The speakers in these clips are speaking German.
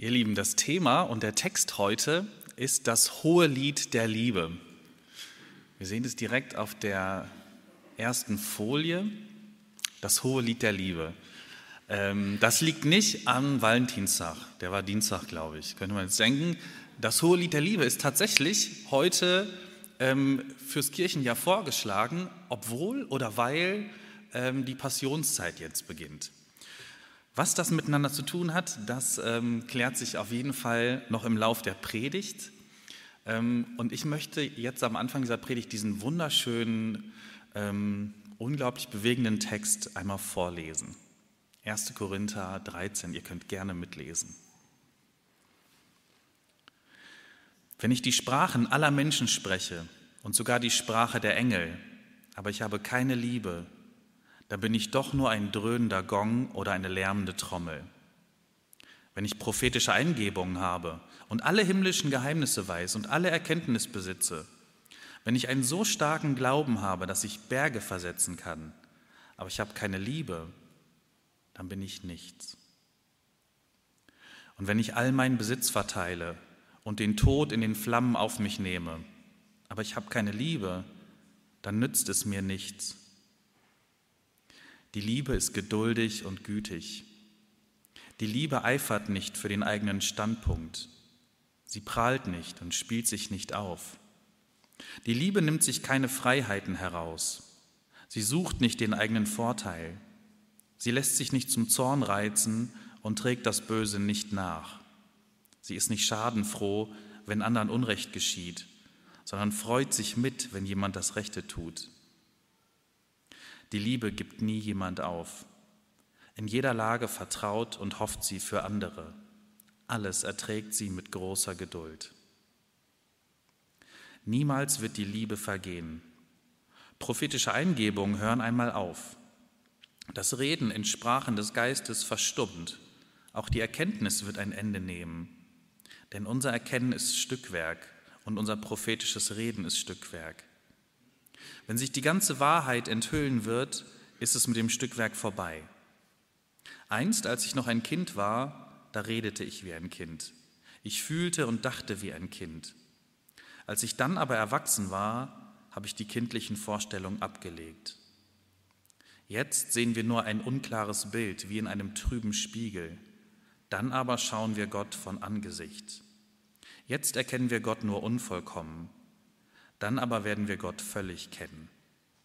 Ihr Lieben, das Thema und der Text heute ist das hohe Lied der Liebe. Wir sehen es direkt auf der ersten Folie, das hohe Lied der Liebe. Ähm, das liegt nicht am Valentinstag, der war Dienstag, glaube ich, könnte man jetzt denken. Das hohe Lied der Liebe ist tatsächlich heute ähm, fürs Kirchenjahr vorgeschlagen, obwohl oder weil ähm, die Passionszeit jetzt beginnt. Was das miteinander zu tun hat, das ähm, klärt sich auf jeden Fall noch im Lauf der Predigt. Ähm, und ich möchte jetzt am Anfang dieser Predigt diesen wunderschönen, ähm, unglaublich bewegenden Text einmal vorlesen. 1. Korinther 13, ihr könnt gerne mitlesen. Wenn ich die Sprachen aller Menschen spreche und sogar die Sprache der Engel, aber ich habe keine Liebe, dann bin ich doch nur ein dröhnender Gong oder eine lärmende Trommel. Wenn ich prophetische Eingebungen habe und alle himmlischen Geheimnisse weiß und alle Erkenntnis besitze, wenn ich einen so starken Glauben habe, dass ich Berge versetzen kann, aber ich habe keine Liebe, dann bin ich nichts. Und wenn ich all meinen Besitz verteile und den Tod in den Flammen auf mich nehme, aber ich habe keine Liebe, dann nützt es mir nichts. Die Liebe ist geduldig und gütig. Die Liebe eifert nicht für den eigenen Standpunkt. Sie prahlt nicht und spielt sich nicht auf. Die Liebe nimmt sich keine Freiheiten heraus. Sie sucht nicht den eigenen Vorteil. Sie lässt sich nicht zum Zorn reizen und trägt das Böse nicht nach. Sie ist nicht schadenfroh, wenn anderen Unrecht geschieht, sondern freut sich mit, wenn jemand das Rechte tut. Die Liebe gibt nie jemand auf. In jeder Lage vertraut und hofft sie für andere. Alles erträgt sie mit großer Geduld. Niemals wird die Liebe vergehen. Prophetische Eingebungen hören einmal auf. Das Reden in Sprachen des Geistes verstummt. Auch die Erkenntnis wird ein Ende nehmen. Denn unser Erkennen ist Stückwerk und unser prophetisches Reden ist Stückwerk. Wenn sich die ganze Wahrheit enthüllen wird, ist es mit dem Stückwerk vorbei. Einst, als ich noch ein Kind war, da redete ich wie ein Kind. Ich fühlte und dachte wie ein Kind. Als ich dann aber erwachsen war, habe ich die kindlichen Vorstellungen abgelegt. Jetzt sehen wir nur ein unklares Bild wie in einem trüben Spiegel. Dann aber schauen wir Gott von Angesicht. Jetzt erkennen wir Gott nur unvollkommen. Dann aber werden wir Gott völlig kennen,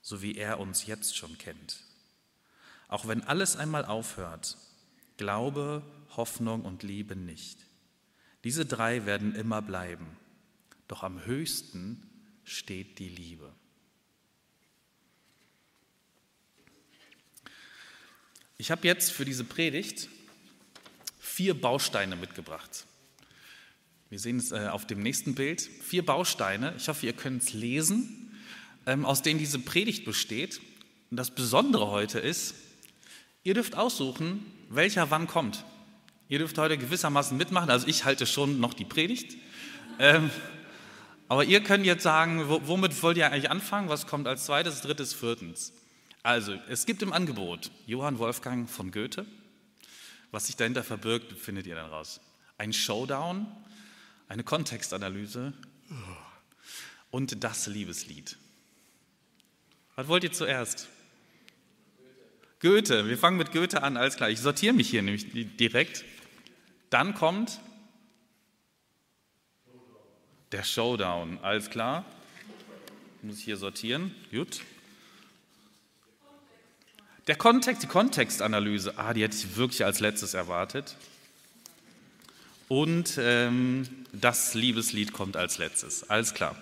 so wie er uns jetzt schon kennt. Auch wenn alles einmal aufhört, Glaube, Hoffnung und Liebe nicht. Diese drei werden immer bleiben. Doch am höchsten steht die Liebe. Ich habe jetzt für diese Predigt vier Bausteine mitgebracht. Wir sehen es äh, auf dem nächsten Bild. Vier Bausteine, ich hoffe, ihr könnt es lesen, ähm, aus denen diese Predigt besteht. Und das Besondere heute ist, ihr dürft aussuchen, welcher wann kommt. Ihr dürft heute gewissermaßen mitmachen. Also ich halte schon noch die Predigt. Ähm, aber ihr könnt jetzt sagen, womit wollt ihr eigentlich anfangen? Was kommt als zweites, drittes, viertens? Also, es gibt im Angebot Johann Wolfgang von Goethe. Was sich dahinter verbirgt, findet ihr dann raus. Ein Showdown eine Kontextanalyse und das Liebeslied. Was wollt ihr zuerst? Goethe. Wir fangen mit Goethe an, alles klar. Ich sortiere mich hier nämlich direkt. Dann kommt der Showdown, alles klar. Muss ich hier sortieren. Gut. Der Kontext, die Kontextanalyse, ah, die hätte ich wirklich als letztes erwartet. Und ähm, das Liebeslied kommt als letztes. Alles klar.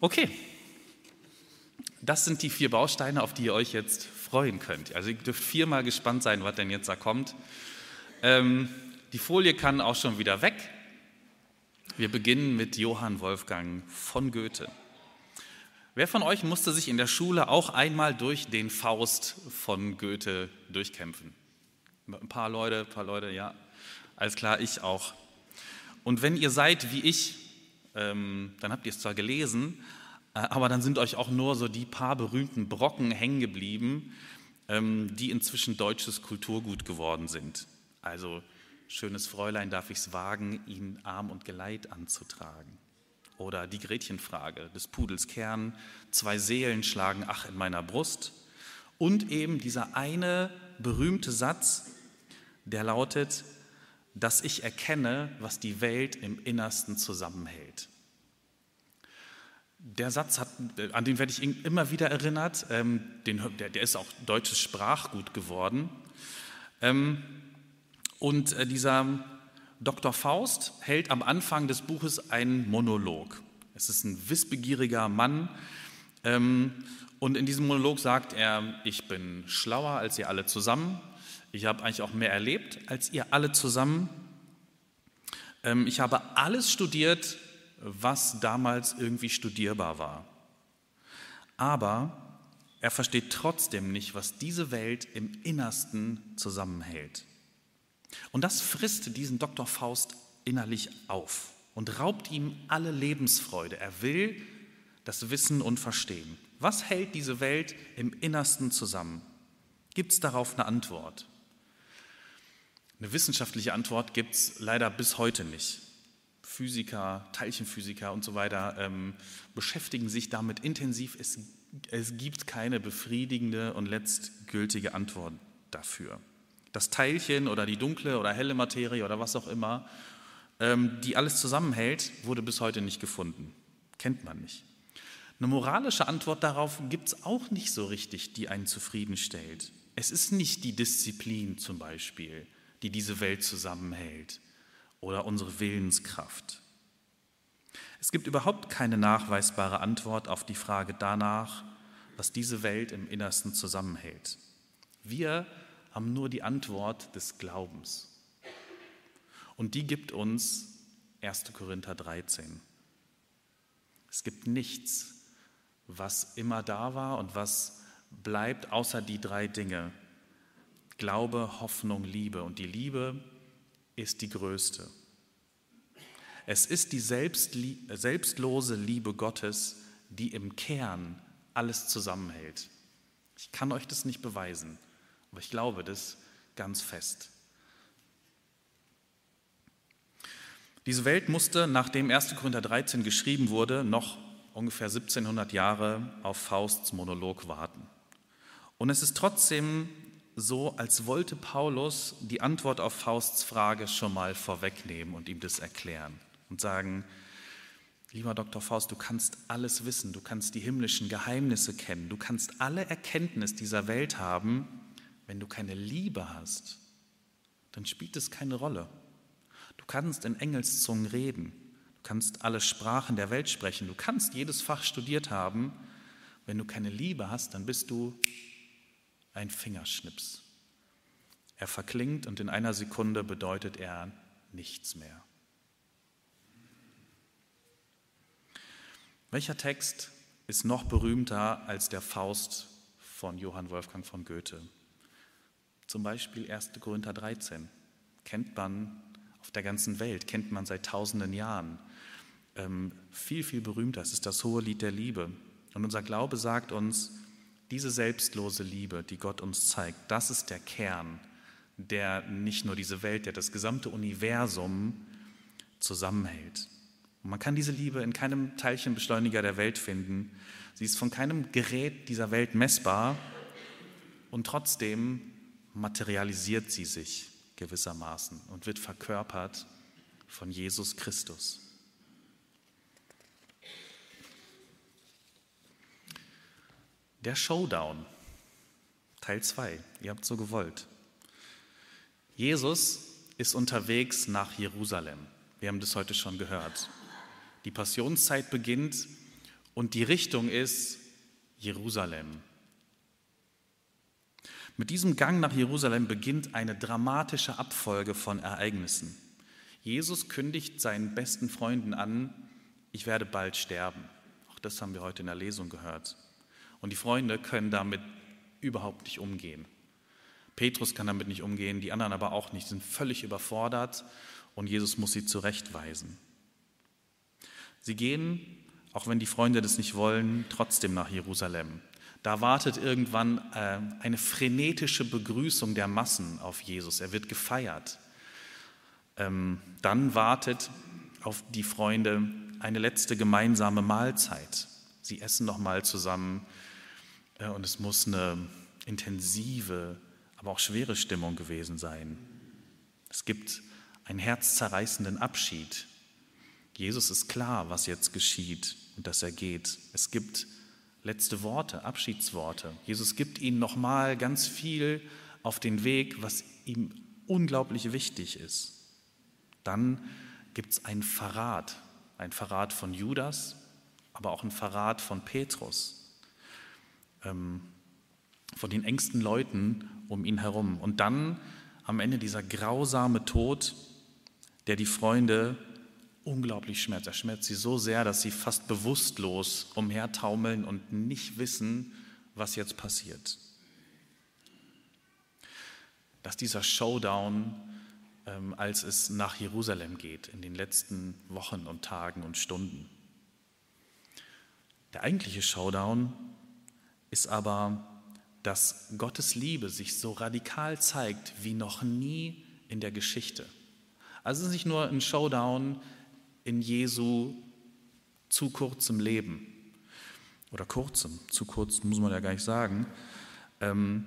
Okay. Das sind die vier Bausteine, auf die ihr euch jetzt freuen könnt. Also ihr dürft viermal gespannt sein, was denn jetzt da kommt. Ähm, die Folie kann auch schon wieder weg. Wir beginnen mit Johann Wolfgang von Goethe. Wer von euch musste sich in der Schule auch einmal durch den Faust von Goethe durchkämpfen? Ein paar Leute, ein paar Leute, ja. Alles klar, ich auch. Und wenn ihr seid wie ich, ähm, dann habt ihr es zwar gelesen, äh, aber dann sind euch auch nur so die paar berühmten Brocken hängen geblieben, ähm, die inzwischen deutsches Kulturgut geworden sind. Also Schönes Fräulein, darf ich es wagen, ihn Arm und Geleit anzutragen? Oder die Gretchenfrage des Pudels Kern, zwei Seelen schlagen ach in meiner Brust. Und eben dieser eine berühmte Satz, der lautet, dass ich erkenne, was die Welt im Innersten zusammenhält. Der Satz, hat, an den werde ich immer wieder erinnert, ähm, der, ist auch deutsches Sprachgut geworden. Ähm, und äh, dieser Dr. Faust hält am Anfang des Buches einen Monolog. Es ist ein wissbegieriger Mann. Ähm, und in diesem Monolog sagt er, ich bin schlauer als ihr alle zusammen. Ich habe eigentlich auch mehr erlebt als ihr alle zusammen. Ähm, ich habe alles studiert, was damals irgendwie studierbar war. Aber er versteht trotzdem nicht, was diese Welt im Innersten zusammenhält. Und das frisst diesen Dr. Faust innerlich auf und raubt ihm alle Lebensfreude. Er will das Wissen und Verstehen. Was hält diese Welt im Innersten zusammen? Gibt es darauf eine Antwort? Eine wissenschaftliche Antwort gibt es leider bis heute nicht. Physiker, Teilchenphysiker und so weiter ähm, beschäftigen sich damit intensiv. Es, es gibt keine befriedigende und letztgültige Antwort dafür. Das Teilchen oder die dunkle oder helle Materie oder was auch immer, ähm, die alles zusammenhält, wurde bis heute nicht gefunden. Kennt man nicht. Eine moralische Antwort darauf gibt es auch nicht so richtig, die einen zufriedenstellt. Es ist nicht die Disziplin zum Beispiel, die diese Welt zusammenhält oder unsere Willenskraft. Es gibt überhaupt keine nachweisbare Antwort auf die Frage danach, was diese Welt im Innersten zusammenhält. Wir haben nur die Antwort des Glaubens. Und die gibt uns 1. Korinther 13. Es gibt nichts, was immer da war und was bleibt, außer die drei Dinge. Glaube, Hoffnung, Liebe. Und die Liebe ist die größte. Es ist die selbstlose Liebe Gottes, die im Kern alles zusammenhält. Ich kann euch das nicht beweisen, aber ich glaube das ganz fest. Diese Welt musste, nachdem 1. Korinther 13 geschrieben wurde, noch ungefähr 1700 Jahre auf Fausts Monolog warten. Und es ist trotzdem so, als wollte Paulus die Antwort auf Fausts Frage schon mal vorwegnehmen und ihm das erklären und sagen, lieber Dr. Faust, du kannst alles wissen, du kannst die himmlischen Geheimnisse kennen, du kannst alle Erkenntnis dieser Welt haben, wenn du keine Liebe hast, dann spielt es keine Rolle. Du kannst in Engelszungen reden, du kannst alle Sprachen der Welt sprechen, du kannst jedes Fach studiert haben, wenn du keine Liebe hast, dann bist du ein Fingerschnips. Er verklingt und in einer Sekunde bedeutet er nichts mehr. Welcher Text ist noch berühmter als der Faust von Johann Wolfgang von Goethe? Zum Beispiel 1. Korinther 13. Kennt man auf der ganzen Welt, kennt man seit tausenden Jahren. Ähm, viel, viel berühmter. Es ist das hohe Lied der Liebe. Und unser Glaube sagt uns, diese selbstlose Liebe, die Gott uns zeigt, das ist der Kern, der nicht nur diese Welt, der das gesamte Universum zusammenhält. Und man kann diese Liebe in keinem Teilchenbeschleuniger der Welt finden. Sie ist von keinem Gerät dieser Welt messbar und trotzdem materialisiert sie sich gewissermaßen und wird verkörpert von Jesus Christus. Der Showdown, Teil 2. Ihr habt so gewollt. Jesus ist unterwegs nach Jerusalem. Wir haben das heute schon gehört. Die Passionszeit beginnt und die Richtung ist Jerusalem. Mit diesem Gang nach Jerusalem beginnt eine dramatische Abfolge von Ereignissen. Jesus kündigt seinen besten Freunden an, ich werde bald sterben. Auch das haben wir heute in der Lesung gehört. Und die Freunde können damit überhaupt nicht umgehen. Petrus kann damit nicht umgehen, die anderen aber auch nicht, sind völlig überfordert und Jesus muss sie zurechtweisen. Sie gehen, auch wenn die Freunde das nicht wollen, trotzdem nach Jerusalem. Da wartet irgendwann äh, eine frenetische Begrüßung der Massen auf Jesus. Er wird gefeiert. Ähm, dann wartet auf die Freunde eine letzte gemeinsame Mahlzeit. Sie essen nochmal zusammen und es muss eine intensive, aber auch schwere Stimmung gewesen sein. Es gibt einen herzzerreißenden Abschied. Jesus ist klar, was jetzt geschieht und dass er geht. Es gibt letzte Worte, Abschiedsworte. Jesus gibt ihnen nochmal ganz viel auf den Weg, was ihm unglaublich wichtig ist. Dann gibt es einen Verrat, ein Verrat von Judas, aber auch ein Verrat von Petrus, von den engsten Leuten um ihn herum. Und dann am Ende dieser grausame Tod, der die Freunde unglaublich schmerzt. Er schmerzt sie so sehr, dass sie fast bewusstlos umhertaumeln und nicht wissen, was jetzt passiert. Dass dieser Showdown, ähm, als es nach Jerusalem geht, in den letzten Wochen und Tagen und Stunden. Der eigentliche Showdown ist aber, dass Gottes Liebe sich so radikal zeigt wie noch nie in der Geschichte. Also es ist nicht nur ein Showdown in Jesu zu kurzem Leben. Oder kurzem, zu kurz muss man ja gar nicht sagen. Ähm,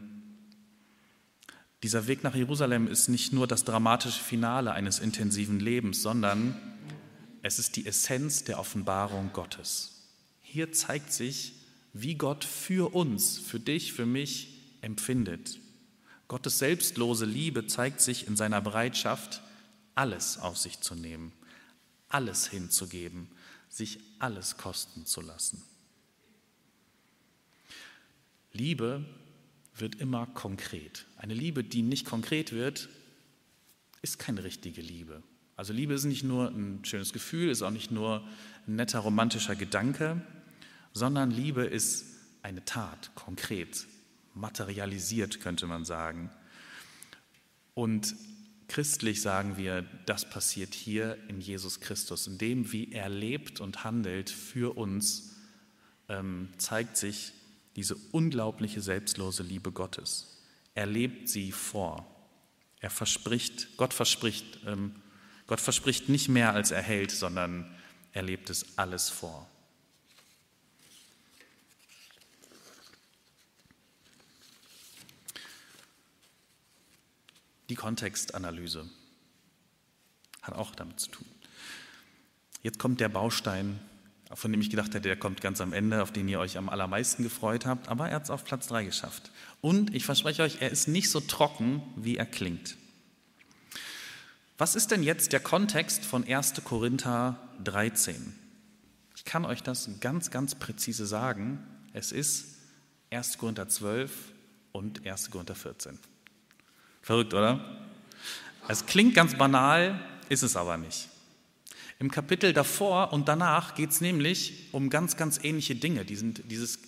dieser Weg nach Jerusalem ist nicht nur das dramatische Finale eines intensiven Lebens, sondern es ist die Essenz der Offenbarung Gottes. Hier zeigt sich, wie Gott für uns, für dich, für mich empfindet. Gottes selbstlose Liebe zeigt sich in seiner Bereitschaft, alles auf sich zu nehmen, alles hinzugeben, sich alles kosten zu lassen. Liebe wird immer konkret. Eine Liebe, die nicht konkret wird, ist keine richtige Liebe. Also Liebe ist nicht nur ein schönes Gefühl, ist auch nicht nur ein netter romantischer Gedanke, sondern Liebe ist eine Tat, konkret, materialisiert könnte man sagen. Und Christlich sagen wir, das passiert hier in Jesus Christus. In dem, wie er lebt und handelt für uns, ähm, zeigt sich diese unglaubliche selbstlose Liebe Gottes. Er lebt sie vor. Er verspricht, Gott verspricht, ähm, Gott verspricht nicht mehr, als er hält, sondern er lebt es alles vor. Die Kontextanalyse hat auch damit zu tun. Jetzt kommt der Baustein, von dem ich gedacht hätte, der kommt ganz am Ende, auf den ihr euch am allermeisten gefreut habt, aber er hat es auf Platz 3 geschafft. Und ich verspreche euch, er ist nicht so trocken, wie er klingt. Was ist denn jetzt der Kontext von 1. Korinther 13? Ich kann euch das ganz, ganz präzise sagen. Es ist 1. Korinther 12 und 1. Korinther 14. Verrückt, oder? Es klingt ganz banal, ist es aber nicht. Im Kapitel davor und danach geht es nämlich um ganz, ganz ähnliche Dinge. Die sind, dieses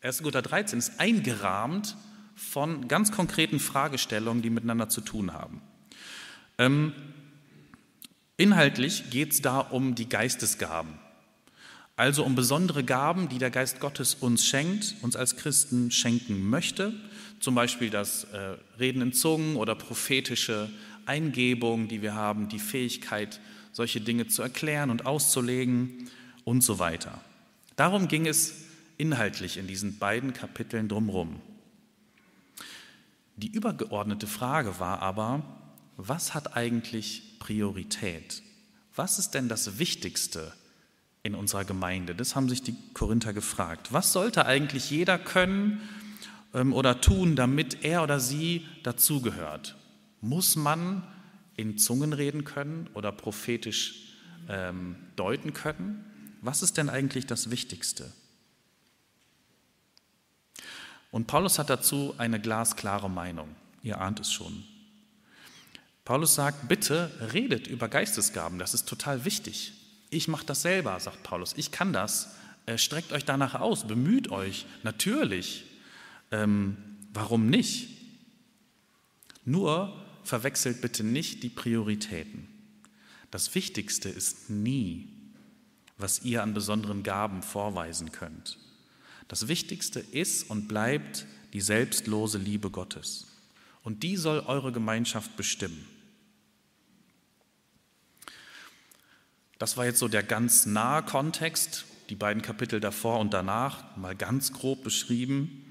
1. Korinther 13 ist eingerahmt von ganz konkreten Fragestellungen, die miteinander zu tun haben. Ähm, inhaltlich geht es da um die Geistesgaben. Also um besondere Gaben, die der Geist Gottes uns schenkt, uns als Christen schenken möchte zum Beispiel das äh, Reden in Zungen oder prophetische Eingebung, die wir haben, die Fähigkeit, solche Dinge zu erklären und auszulegen und so weiter. Darum ging es inhaltlich in diesen beiden Kapiteln drumherum. Die übergeordnete Frage war aber, was hat eigentlich Priorität? Was ist denn das Wichtigste in unserer Gemeinde? Das haben sich die Korinther gefragt. Was sollte eigentlich jeder können oder tun, damit er oder sie dazugehört? Muss man in Zungen reden können oder prophetisch ähm, deuten können? Was ist denn eigentlich das Wichtigste? Und Paulus hat dazu eine glasklare Meinung. Ihr ahnt es schon. Paulus sagt, bitte redet über Geistesgaben, das ist total wichtig. Ich mache das selber, sagt Paulus. Ich kann das. Äh, streckt euch danach aus, bemüht euch, natürlich. Ähm, warum nicht? Nur verwechselt bitte nicht die Prioritäten. Das Wichtigste ist nie, was ihr an besonderen Gaben vorweisen könnt. Das Wichtigste ist und bleibt die selbstlose Liebe Gottes. Und die soll eure Gemeinschaft bestimmen. Das war jetzt so der ganz nahe Kontext, die beiden Kapitel davor und danach, mal ganz grob beschrieben.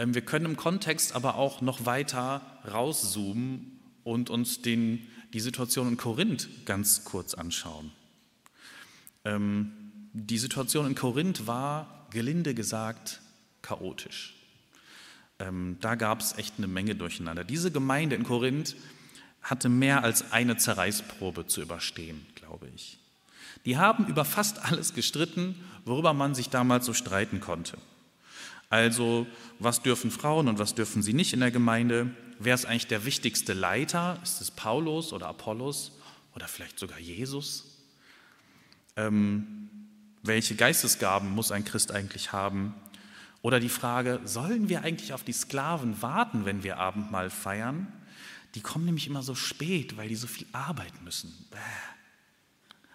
Ähm, wir können im Kontext aber auch noch weiter rauszoomen und uns den, die Situation in Korinth ganz kurz anschauen. Ähm, die Situation in Korinth war, gelinde gesagt, chaotisch. Ähm, da gab es echt eine Menge durcheinander. Diese Gemeinde in Korinth hatte mehr als eine Zerreißprobe zu überstehen, glaube ich. Die haben über fast alles gestritten, worüber man sich damals so streiten konnte. Also, was dürfen Frauen und was dürfen sie nicht in der Gemeinde? Wer ist eigentlich der wichtigste Leiter? Ist es Paulus oder Apollos oder vielleicht sogar Jesus? Ähm, welche Geistesgaben muss ein Christ eigentlich haben? Oder die Frage, sollen wir eigentlich auf die Sklaven warten, wenn wir Abendmahl feiern? Die kommen nämlich immer so spät, weil die so viel arbeiten müssen.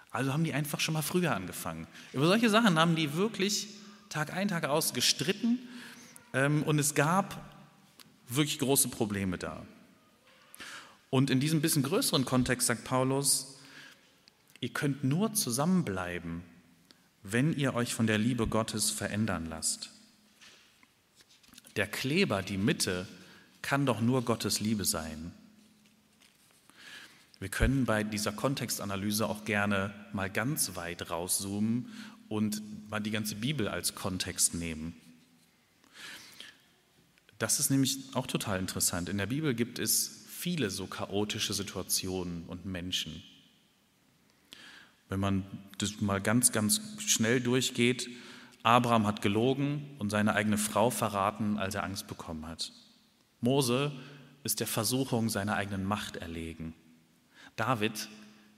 Also haben die einfach schon mal früher angefangen. Über solche Sachen haben die wirklich Tag ein, Tag aus gestritten ähm, und es gab wirklich große Probleme da. Und in diesem bisschen größeren Kontext sagt Paulus, ihr könnt nur zusammenbleiben, wenn ihr euch von der Liebe Gottes verändern lasst. Der Kleber, die Mitte, kann doch nur Gottes Liebe sein. Wir können bei dieser Kontextanalyse auch gerne mal ganz weit rauszoomen und mal die ganze Bibel als Kontext nehmen. Das ist nämlich auch total interessant. In der Bibel gibt es viele so chaotische Situationen und Menschen. Wenn man das mal ganz, ganz schnell durchgeht, Abraham hat gelogen und seine eigene Frau verraten, als er Angst bekommen hat. Mose ist der Versuchung seiner eigenen Macht erlegen. David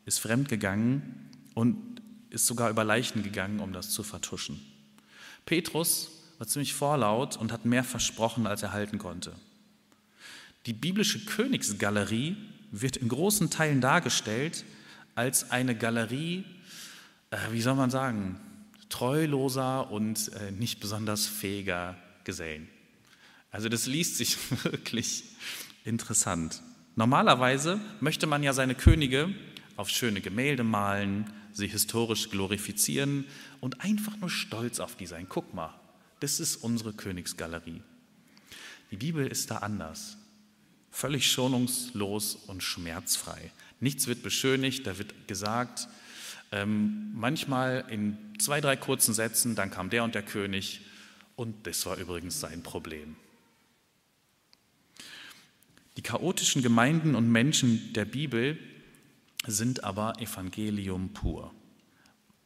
ist fremdgegangen und ist sogar über Leichen gegangen, um das zu vertuschen. Petrus war ziemlich vorlaut und hat mehr versprochen, als er halten konnte. Die biblische Königsgalerie wird in großen Teilen dargestellt als eine Galerie, äh, wie soll man sagen, treuloser und äh, nicht besonders fähiger Gesellen. Also das liest sich wirklich interessant. Normalerweise möchte man ja seine Könige auf schöne Gemälde malen, sie historisch glorifizieren und einfach nur stolz auf die sein. Guck mal, das ist unsere Königsgalerie. Die Bibel ist da anders. Völlig schonungslos und schmerzfrei. Nichts wird beschönigt, da wird gesagt, ähm, manchmal in zwei, drei kurzen Sätzen, dann kam der und der König und das war übrigens sein Problem. Die chaotischen Gemeinden und Menschen der Bibel sind aber Evangelium pur,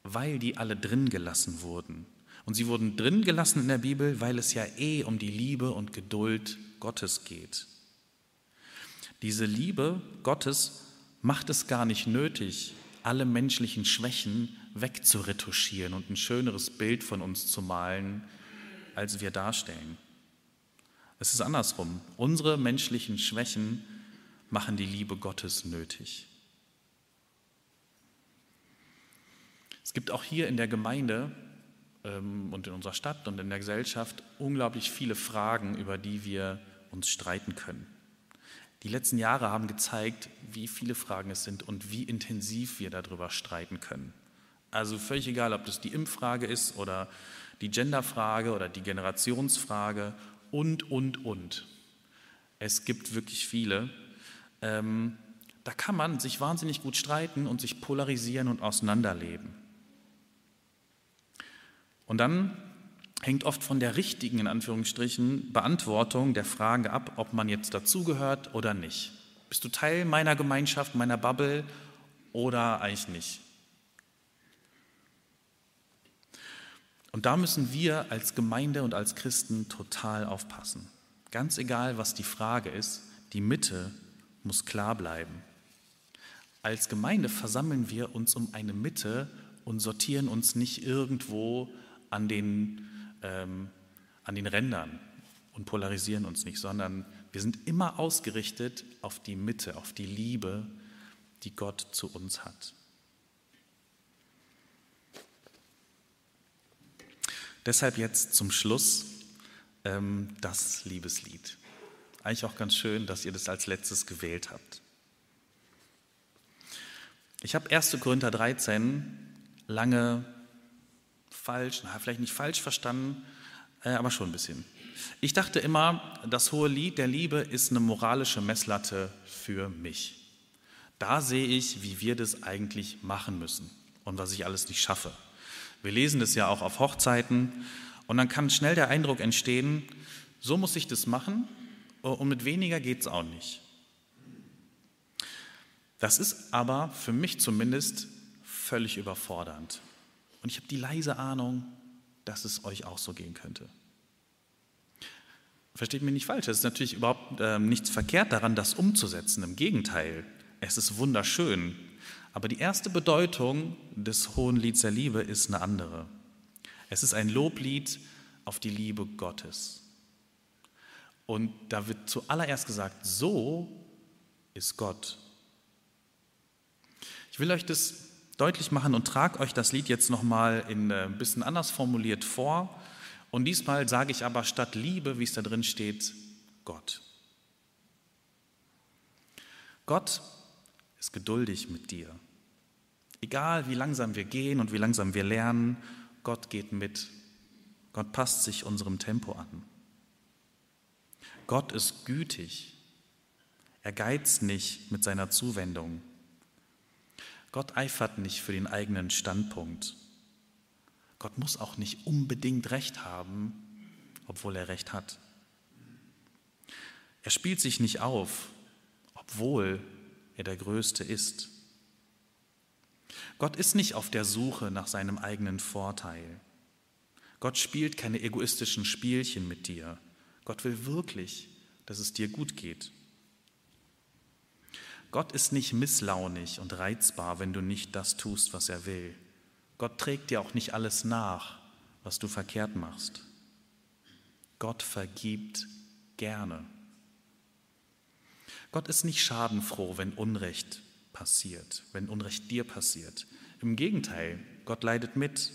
weil die alle drin gelassen wurden. Und sie wurden drin gelassen in der Bibel, weil es ja eh um die Liebe und Geduld Gottes geht. Diese Liebe Gottes macht es gar nicht nötig, alle menschlichen Schwächen wegzuretuschieren und ein schöneres Bild von uns zu malen, als wir darstellen. Es ist andersrum. Unsere menschlichen Schwächen machen die Liebe Gottes nötig. Es gibt auch hier in der Gemeinde ähm, und in unserer Stadt und in der Gesellschaft unglaublich viele Fragen, über die wir uns streiten können. Die letzten Jahre haben gezeigt, wie viele Fragen es sind und wie intensiv wir darüber streiten können. Also völlig egal, ob das die Impffrage ist oder die Genderfrage oder die Generationsfrage und, und, und. Es gibt wirklich viele. Ähm, da kann man sich wahnsinnig gut streiten und sich polarisieren und auseinanderleben. Und dann hängt oft von der richtigen, in Anführungsstrichen, Beantwortung der Frage ab, ob man jetzt dazugehört oder nicht. Bist du Teil meiner Gemeinschaft, meiner Bubble oder eigentlich nicht? Und da müssen wir als Gemeinde und als Christen total aufpassen. Ganz egal, was die Frage ist, die Mitte muss klar bleiben. Als Gemeinde versammeln wir uns um eine Mitte und sortieren uns nicht irgendwo an den, ähm, an den Rändern und polarisieren uns nicht, sondern wir sind immer ausgerichtet auf die Mitte, auf die Liebe, die Gott zu uns hat. Deshalb jetzt zum Schluss ähm, das Liebeslied. Eigentlich auch ganz schön, dass ihr das als letztes gewählt habt. Ich habe 1. Korinther 13 lange falsch, na, vielleicht nicht falsch verstanden, äh, aber schon ein bisschen. Ich dachte immer, das hohe Lied der Liebe ist eine moralische Messlatte für mich. Da sehe ich, wie wir das eigentlich machen müssen und was ich alles nicht schaffe. Wir lesen das ja auch auf Hochzeiten und dann kann schnell der Eindruck entstehen, so muss ich das machen und mit weniger geht es auch nicht. Das ist aber für mich zumindest völlig überfordernd. Und ich habe die leise Ahnung, dass es euch auch so gehen könnte. Versteht mich nicht falsch, es ist natürlich überhaupt äh, nichts verkehrt daran, das umzusetzen. Im Gegenteil, es ist wunderschön. Aber die erste Bedeutung des Hohen Lieds der Liebe ist eine andere. Es ist ein Loblied auf die Liebe Gottes. Und da wird zuallererst gesagt, so ist Gott. Ich will euch das deutlich machen und trage euch das Lied jetzt nochmal in äh, ein bisschen anders formuliert vor. Und diesmal sage ich aber statt Liebe, wie es da drin steht, Gott. Gott ist geduldig mit dir. Egal wie langsam wir gehen und wie langsam wir lernen, Gott geht mit. Gott passt sich unserem Tempo an. Gott ist gütig. Er geizt nicht mit seiner Zuwendung. Gott eifert nicht für den eigenen Standpunkt. Gott muss auch nicht unbedingt recht haben, obwohl er recht hat. Er spielt sich nicht auf, obwohl er der Größte ist. Gott ist nicht auf der Suche nach seinem eigenen Vorteil. Gott spielt keine egoistischen Spielchen mit dir. Gott will wirklich, dass es dir gut geht. Gott ist nicht misslaunig und reizbar, wenn du nicht das tust, was er will. Gott trägt dir auch nicht alles nach, was du verkehrt machst. Gott vergibt gerne. Gott ist nicht schadenfroh, wenn Unrecht passiert, wenn Unrecht dir passiert. Im Gegenteil, Gott leidet mit.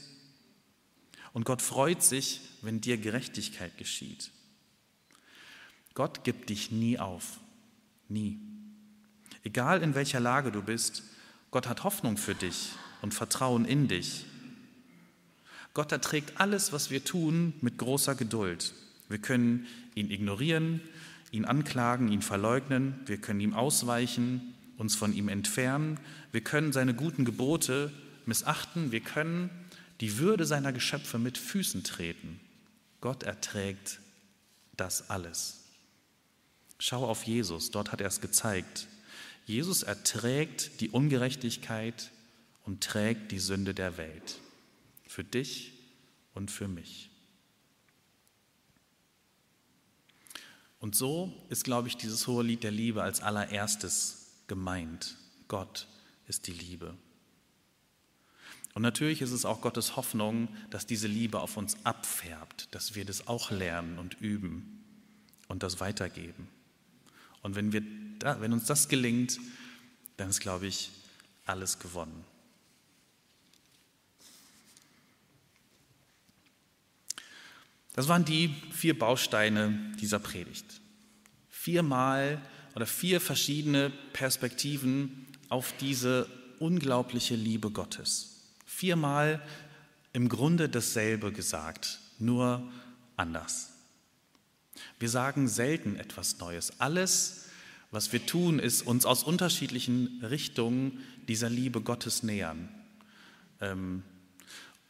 Und Gott freut sich, wenn dir Gerechtigkeit geschieht. Gott gibt dich nie auf, nie. Egal in welcher Lage du bist, Gott hat Hoffnung für dich und Vertrauen in dich. Gott erträgt alles, was wir tun, mit großer Geduld. Wir können ihn ignorieren, ihn anklagen, ihn verleugnen, wir können ihm ausweichen, uns von ihm entfernen, wir können seine guten Gebote missachten, wir können die Würde seiner Geschöpfe mit Füßen treten. Gott erträgt das alles. Schau auf Jesus, dort hat er es gezeigt. Jesus erträgt die Ungerechtigkeit und trägt die Sünde der Welt. Für dich und für mich. Und so ist, glaube ich, dieses hohe Lied der Liebe als allererstes gemeint. Gott ist die Liebe. Und natürlich ist es auch Gottes Hoffnung, dass diese Liebe auf uns abfärbt, dass wir das auch lernen und üben und das weitergeben. Und wenn, wir wenn uns das gelingt, dann ist, glaube ich, alles gewonnen. Das waren die vier Bausteine dieser Predigt. Viermal oder vier verschiedene Perspektiven auf diese unglaubliche Liebe Gottes. Viermal im Grunde dasselbe gesagt, nur anders. Wir sagen selten etwas Neues. Alles, was wir tun, ist uns aus unterschiedlichen Richtungen dieser Liebe Gottes nähern. Ähm,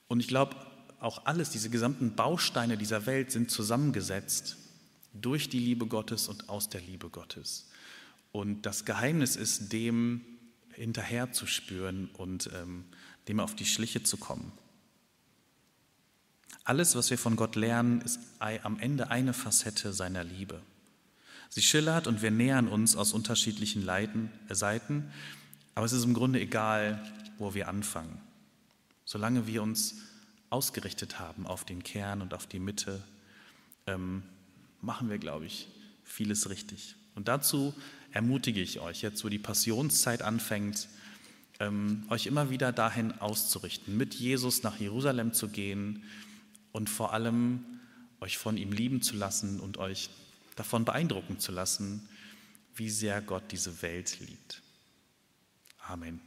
und ich glaube, auch alles, diese gesamten Bausteine dieser Welt sind zusammengesetzt durch die Liebe Gottes und aus der Liebe Gottes. Und das Geheimnis ist, dem hinterher zu spüren und ähm, dem auf die Schliche zu kommen. Alles, was wir von Gott lernen, ist am Ende eine Facette seiner Liebe. Sie schillert und wir nähern uns aus unterschiedlichen Leiten, äh, Seiten, aber es ist im Grunde egal, wo wir anfangen. Solange wir uns ausgerichtet haben auf den Kern und auf die Mitte, ähm, machen wir, glaube ich, vieles richtig. Und dazu ermutige ich euch, jetzt wo die Passionszeit anfängt, ähm, euch immer wieder dahin auszurichten, mit Jesus nach Jerusalem zu gehen und vor allem euch von ihm lieben zu lassen und euch davon beeindrucken zu lassen, wie sehr Gott diese Welt liebt. Amen.